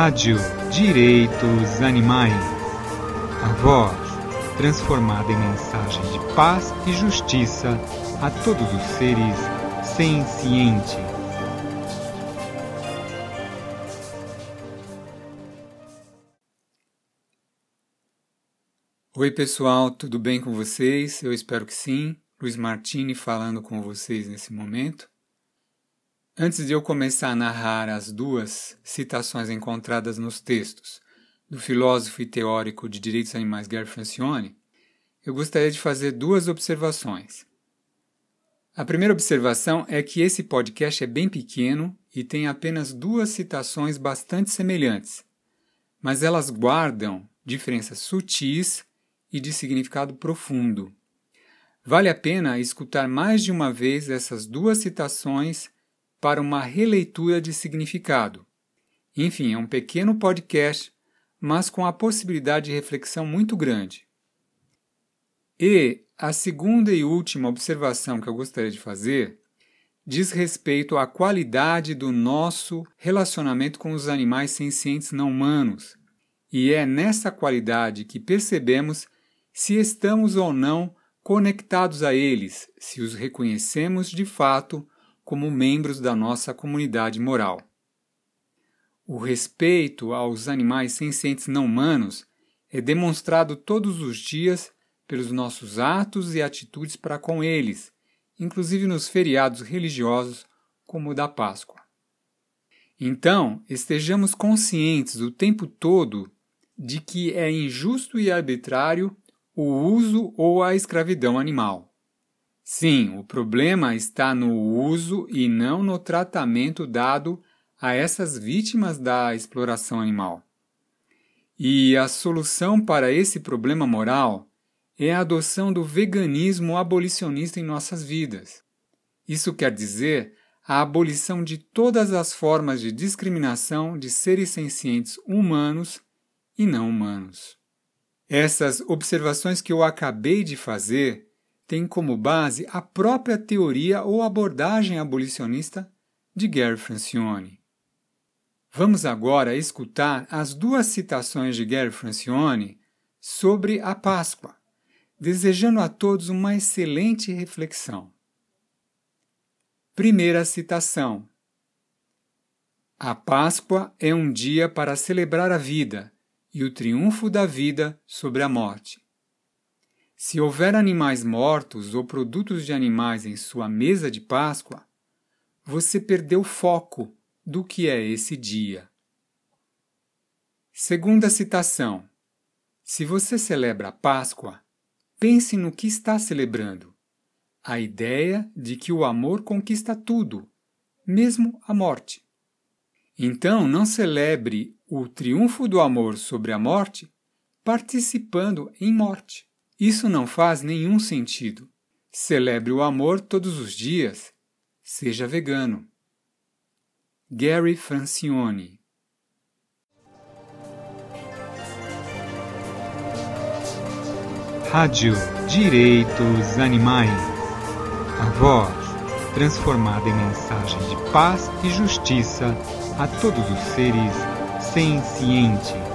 Rádio Direitos Animais. A voz transformada em mensagem de paz e justiça a todos os seres sencientes. Oi, pessoal, tudo bem com vocês? Eu espero que sim. Luiz Martini falando com vocês nesse momento. Antes de eu começar a narrar as duas citações encontradas nos textos do filósofo e teórico de direitos animais Gary Francione, eu gostaria de fazer duas observações. A primeira observação é que esse podcast é bem pequeno e tem apenas duas citações bastante semelhantes, mas elas guardam diferenças sutis e de significado profundo. Vale a pena escutar mais de uma vez essas duas citações para uma releitura de significado. Enfim, é um pequeno podcast, mas com a possibilidade de reflexão muito grande. E a segunda e última observação que eu gostaria de fazer diz respeito à qualidade do nosso relacionamento com os animais sencientes não humanos. E é nessa qualidade que percebemos se estamos ou não conectados a eles, se os reconhecemos de fato como membros da nossa comunidade moral. O respeito aos animais sencientes não humanos é demonstrado todos os dias pelos nossos atos e atitudes para com eles, inclusive nos feriados religiosos como o da Páscoa. Então, estejamos conscientes o tempo todo de que é injusto e arbitrário o uso ou a escravidão animal. Sim, o problema está no uso e não no tratamento dado a essas vítimas da exploração animal. E a solução para esse problema moral é a adoção do veganismo abolicionista em nossas vidas. Isso quer dizer a abolição de todas as formas de discriminação de seres sencientes humanos e não humanos. Essas observações que eu acabei de fazer tem como base a própria teoria ou abordagem abolicionista de Gary Francione. Vamos agora escutar as duas citações de Gary Francione sobre a Páscoa, desejando a todos uma excelente reflexão. Primeira citação: A Páscoa é um dia para celebrar a vida e o triunfo da vida sobre a morte. Se houver animais mortos ou produtos de animais em sua mesa de Páscoa, você perdeu foco do que é esse dia. Segunda citação: Se você celebra a Páscoa, pense no que está celebrando. A ideia de que o amor conquista tudo, mesmo a morte. Então, não celebre o triunfo do amor sobre a morte participando em morte. Isso não faz nenhum sentido. Celebre o amor todos os dias. Seja vegano. Gary Francione Rádio Direitos Animais. A voz transformada em mensagem de paz e justiça a todos os seres sencientes.